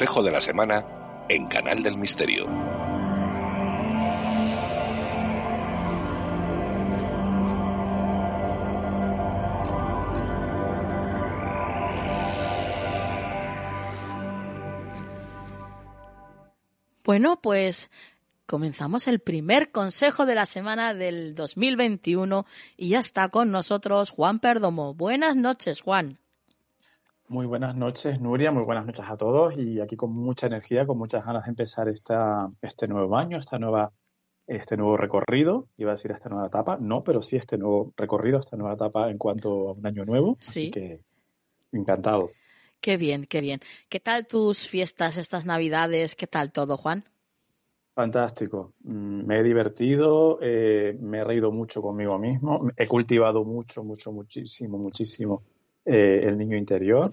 Consejo de la Semana en Canal del Misterio. Bueno, pues comenzamos el primer consejo de la semana del 2021 y ya está con nosotros Juan Perdomo. Buenas noches, Juan. Muy buenas noches, Nuria, muy buenas noches a todos y aquí con mucha energía, con muchas ganas de empezar esta, este nuevo año, esta nueva, este nuevo recorrido, iba a decir esta nueva etapa, no, pero sí este nuevo recorrido, esta nueva etapa en cuanto a un año nuevo, sí. así que encantado. Qué bien, qué bien. ¿Qué tal tus fiestas, estas navidades? ¿Qué tal todo, Juan? Fantástico. Mm, me he divertido, eh, me he reído mucho conmigo mismo, he cultivado mucho, mucho, muchísimo, muchísimo eh, el niño interior,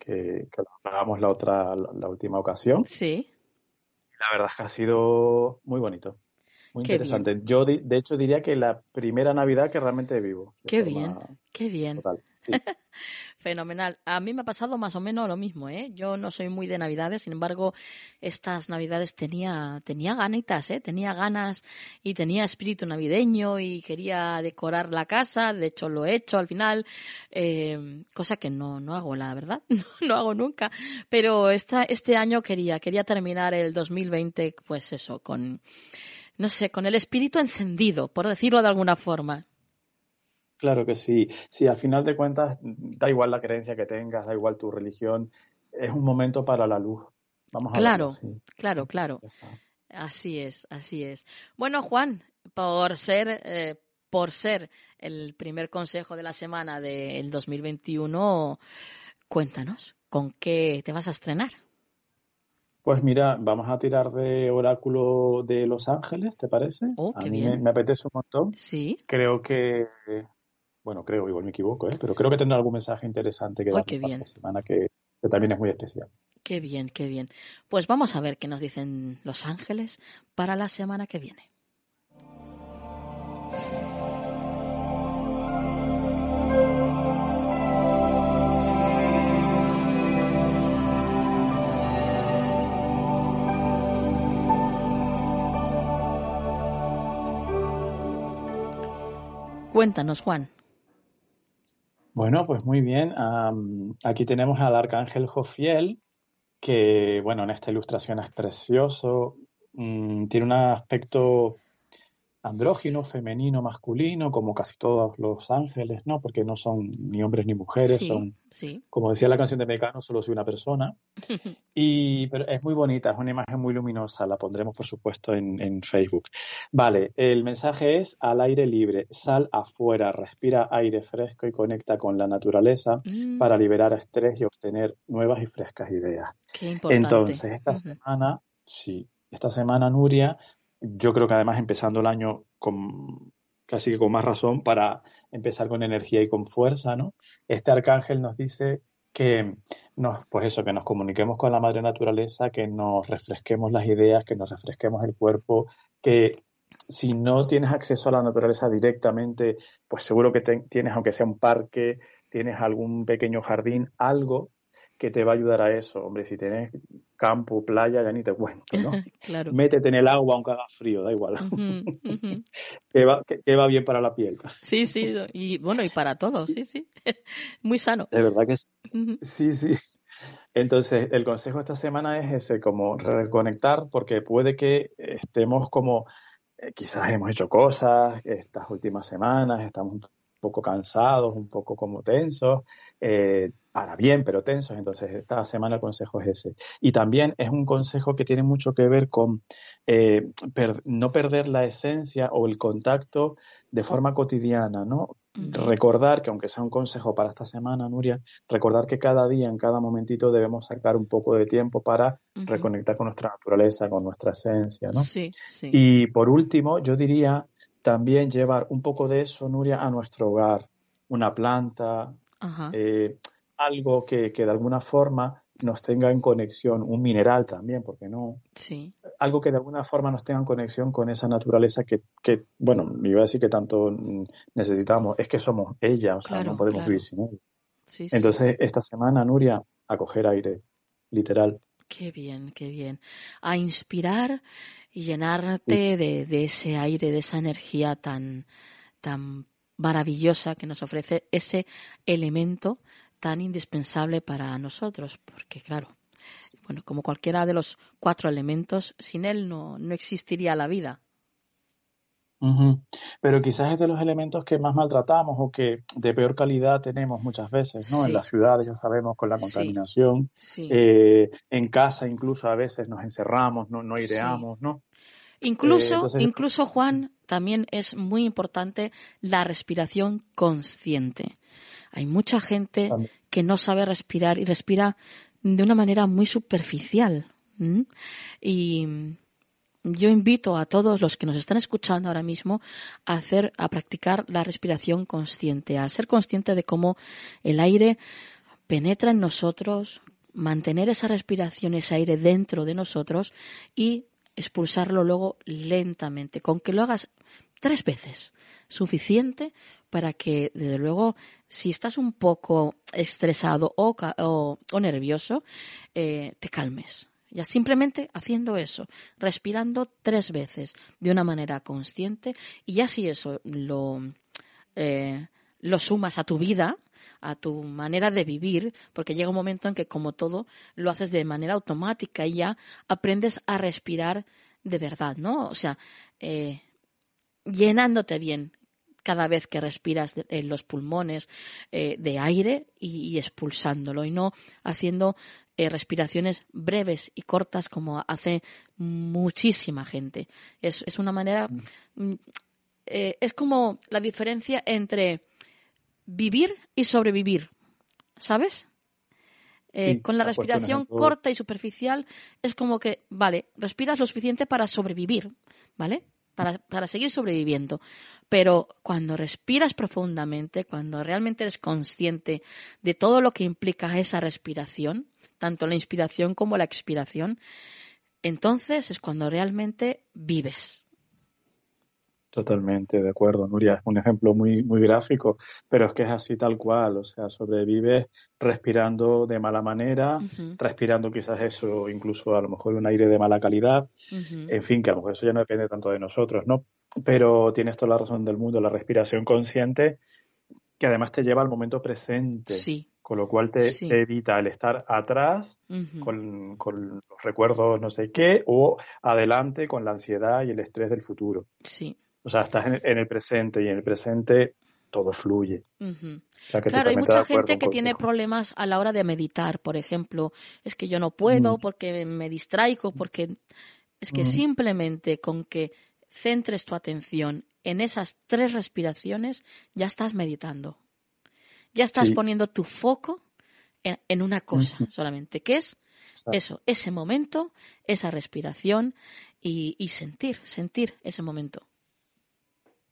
que, lo pagamos la otra, la, última ocasión. Sí. La verdad es que ha sido muy bonito. Muy interesante. Yo, de, hecho, diría que la primera Navidad que realmente vivo. Qué bien, qué bien. Fenomenal. A mí me ha pasado más o menos lo mismo, ¿eh? Yo no soy muy de Navidades, sin embargo, estas Navidades tenía, tenía ganitas, ¿eh? Tenía ganas y tenía espíritu navideño y quería decorar la casa. De hecho, lo he hecho al final, eh, cosa que no, no hago, la verdad. No, hago nunca. Pero esta, este año quería, quería terminar el 2020, pues eso, con, no sé, con el espíritu encendido, por decirlo de alguna forma. Claro que sí. Sí, al final de cuentas, da igual la creencia que tengas, da igual tu religión, es un momento para la luz. Vamos a Claro, claro, claro. Así es, así es. Bueno, Juan, por ser, eh, por ser el primer consejo de la semana del 2021, cuéntanos, ¿con qué te vas a estrenar? Pues mira, vamos a tirar de Oráculo de Los Ángeles, ¿te parece? Oh, a mí bien. Me, apetece un montón. Sí. Creo que bueno, creo, igual me equivoco, ¿eh? pero creo que tendrá algún mensaje interesante que dar esta semana que también es muy especial. Qué bien, qué bien. Pues vamos a ver qué nos dicen los ángeles para la semana que viene. Cuéntanos, Juan, bueno, pues muy bien. aquí tenemos al arcángel Jofiel, que, bueno, en esta ilustración es precioso. Mm, tiene un aspecto andrógino, femenino, masculino, como casi todos los ángeles, ¿no? Porque no son ni hombres ni mujeres, son, como decía la canción de Mecano, solo soy una persona. y pero es muy bonita, es una imagen muy luminosa, la pondremos por supuesto en, Facebook. Vale, el mensaje es al aire libre, sal afuera, respira aire fresco y conecta con la naturaleza mm. para liberar estrés y obtener nuevas y frescas ideas. Qué importante. Entonces, esta semana, sí, esta semana, Nuria, yo creo que además empezando el año con casi que con más razón para empezar con energía y con fuerza, ¿no? Este arcángel nos dice que nos, pues eso, que nos comuniquemos con la madre naturaleza, que nos refresquemos las ideas, que nos refresquemos el cuerpo, que si no tienes acceso a la naturaleza directamente, pues seguro que tienes, aunque sea un parque, tienes algún pequeño jardín, algo que te va a ayudar a eso. Hombre, si tienes campo, playa, ya ni te cuento, ¿no? claro. Métete en el agua aunque haga frío, da igual. que, va, que, va, bien para la piel. Sí, sí, y bueno, y para todos, sí, sí. Muy sano. De verdad que sí. Sí, sí. Entonces, el consejo esta semana es ese, como reconectar, porque puede que estemos como, eh, quizás hemos hecho cosas estas últimas semanas, estamos un poco cansados, un poco como tensos, eh, para bien, pero tensos. Entonces, esta semana el consejo es ese. Y también es un consejo que tiene mucho que ver con eh, no perder la esencia o el contacto de forma cotidiana, ¿no? Recordar que, aunque sea un consejo para esta semana, Nuria, recordar que cada día, en cada momentito, debemos sacar un poco de tiempo para reconectar con nuestra naturaleza, con nuestra esencia, ¿no? Sí, sí. Y por último, yo diría también llevar un poco de eso, Nuria, a nuestro hogar. Una planta, eh, algo que, de alguna forma nos tenga en conexión, un mineral también, porque no? Sí. Algo que de alguna forma nos tenga en conexión con esa naturaleza que, que bueno, me iba a decir que tanto necesitamos, es que somos ella, o sea, no podemos vivir sin ella. Sí, Entonces, esta semana, Nuria, a coger aire, literal. Qué bien, qué bien. A inspirar y llenarte de, de, ese aire, de esa energía tan, tan maravillosa que nos ofrece ese elemento tan indispensable para nosotros, porque claro, bueno, como cualquiera de los cuatro elementos, sin él no, no existiría la vida. Pero quizás es de los elementos que más maltratamos o que de peor calidad tenemos muchas veces, ¿no? En las ciudades, ya sabemos, con la contaminación. Eh, en casa incluso a veces nos encerramos, no, no aireamos, ¿no? Incluso, eh, incluso Juan, también es muy importante la respiración consciente. Hay mucha gente que no sabe respirar y respira de una manera muy superficial. Y yo invito a todos los que nos están escuchando ahora mismo a hacer, a practicar la respiración consciente, a ser consciente de cómo el aire penetra en nosotros, mantener esa respiración, ese aire dentro de nosotros y expulsarlo luego lentamente, con que lo hagas tres veces, suficiente para que, desde luego, si estás un poco estresado o, o, nervioso, eh, te calmes. Ya simplemente haciendo eso, respirando tres veces de una manera consciente y ya si eso lo, eh, lo sumas a tu vida, a tu manera de vivir, porque llega un momento en que como todo lo haces de manera automática y ya aprendes a respirar de verdad, ¿no? O sea, eh, llenándote bien cada vez que respiras en los pulmones eh, de aire y, expulsándolo y no haciendo eh, respiraciones breves y cortas como hace muchísima gente. Es, es una manera, mm. Mm, eh, es como la diferencia entre vivir y sobrevivir, ¿sabes? con la respiración corta y superficial es como que, vale, respiras lo suficiente para sobrevivir, ¿vale? para, para seguir sobreviviendo. Pero cuando respiras profundamente, cuando realmente eres consciente de todo lo que implica esa respiración, tanto la inspiración como la expiración, entonces es cuando realmente vives. Totalmente de acuerdo, Nuria. Es un ejemplo muy, muy gráfico, pero es que es así tal cual. O sea, sobrevives respirando de mala manera, respirando quizás eso, incluso a lo mejor un aire de mala calidad. En fin, que a lo mejor eso ya no depende tanto de nosotros, ¿no? pero tienes toda la razón del mundo, la respiración consciente, que además te lleva al momento presente. Sí. Con lo cual te, Sí. te evita el estar atrás con, con los recuerdos no sé qué o adelante con la ansiedad y el estrés del futuro. Sí. O sea, estás en, en el presente y en el presente todo fluye. O sea, Claro, hay mucha gente que tiene problemas a la hora de meditar, por ejemplo, es que yo no puedo Mm. porque me distraigo, porque es que Mm. simplemente con que centres tu atención en esas tres respiraciones ya estás meditando. Ya estás Sí. poniendo tu foco en, en una cosa solamente, que es Exacto. eso, ese momento, esa respiración y, y sentir, sentir ese momento.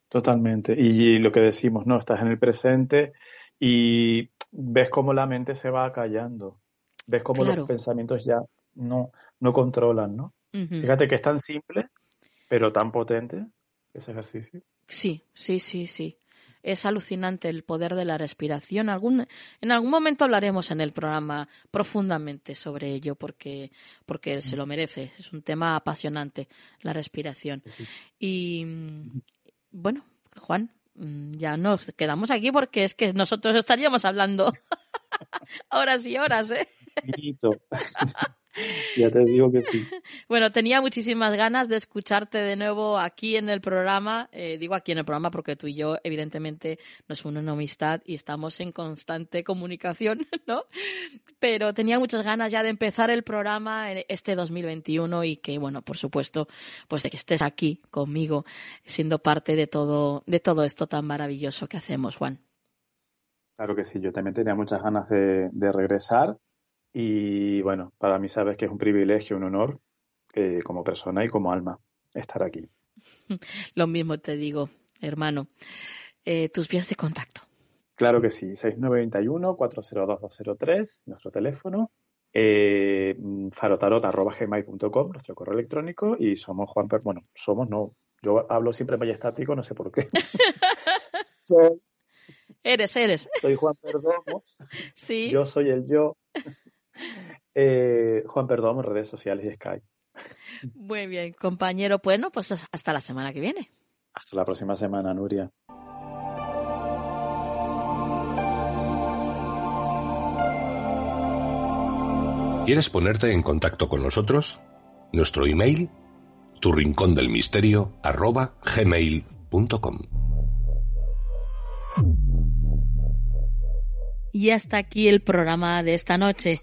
Totalmente. Y lo que decimos, no, estás en el presente y ves cómo la mente se va callando. Ves cómo Claro. los pensamientos ya no, no controlan, ¿no? Fíjate que es tan simple, pero tan potente ese ejercicio. Sí, sí, sí, sí. Es alucinante el poder de la respiración. Algún, en algún momento hablaremos en el programa profundamente sobre ello porque, porque se lo merece. Es un tema apasionante, la respiración. Sí. Y bueno, Juan, ya nos quedamos aquí porque es que nosotros estaríamos hablando horas y horas, ¿eh? Ya te digo que sí. Bueno, tenía muchísimas ganas de escucharte de nuevo aquí en el programa. Eh, digo aquí en el programa porque tú y yo, evidentemente, nos une una amistad y estamos en constante comunicación, ¿no? Pero tenía muchas ganas ya de empezar el programa en este 2021 y que, bueno, por supuesto, pues de que estés aquí conmigo, siendo parte de todo, de todo esto tan maravilloso que hacemos, Juan. Claro que sí, yo también tenía muchas ganas de, de regresar y bueno, para mí sabes que es un privilegio, un honor eh, como persona y como alma estar aquí. Lo mismo te digo, hermano. Eh, tus vías de contacto. Claro que sí, 6921-402-203, nuestro teléfono, eh, farotarot.gmail.com, nuestro correo electrónico, y somos Juan Per... Bueno, somos, no, yo hablo siempre majestático, no sé por qué. soy, Eres, eres. soy Juan Perdomo, Sí. yo soy el yo. Eh, Juan Perdomo en redes sociales y Skype. Muy bien, compañero. Bueno, pues hasta la semana que viene. Hasta la próxima semana, Nuria. ¿Quieres ponerte en contacto con nosotros? Nuestro email, tu rincón del misterio, arroba gmail.com. Y hasta aquí el programa de esta noche.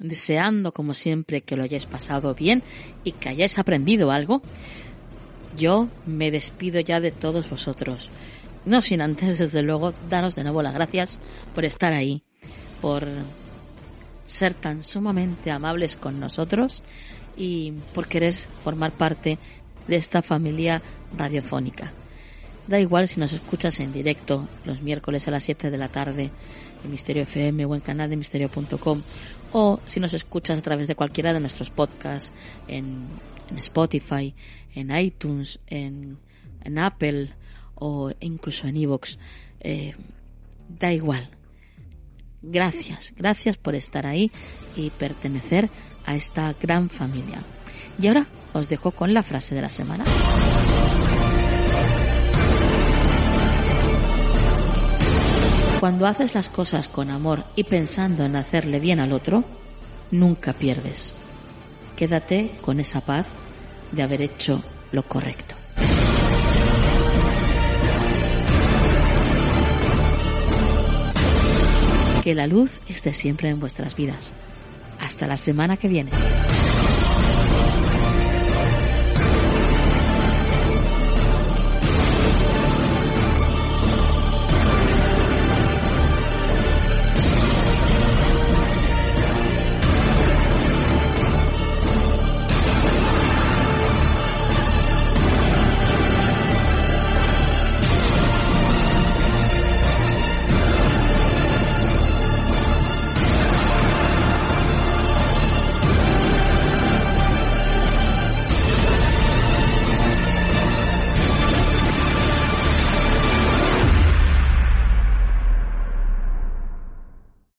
Deseando, como siempre, que lo hayáis pasado bien y que hayáis aprendido algo, yo me despido ya de todos vosotros. No sin antes, desde luego, daros de nuevo las gracias por estar ahí, por ser tan sumamente amables con nosotros y por querer formar parte de esta familia radiofónica. Da igual si nos escuchas en directo los miércoles a las 7 de la tarde en Misterio FM o en canal de misterio.com o si nos escuchas a través de cualquiera de nuestros podcasts en, Spotify, en iTunes, en, en Apple o incluso en Evox. Eh, da igual. Gracias, gracias por estar ahí y pertenecer a esta gran familia. Y ahora os dejo con la frase de la semana. Cuando haces las cosas con amor y pensando en hacerle bien al otro, nunca pierdes. Quédate con esa paz de haber hecho lo correcto. Que la luz esté siempre en vuestras vidas. Hasta la semana que viene.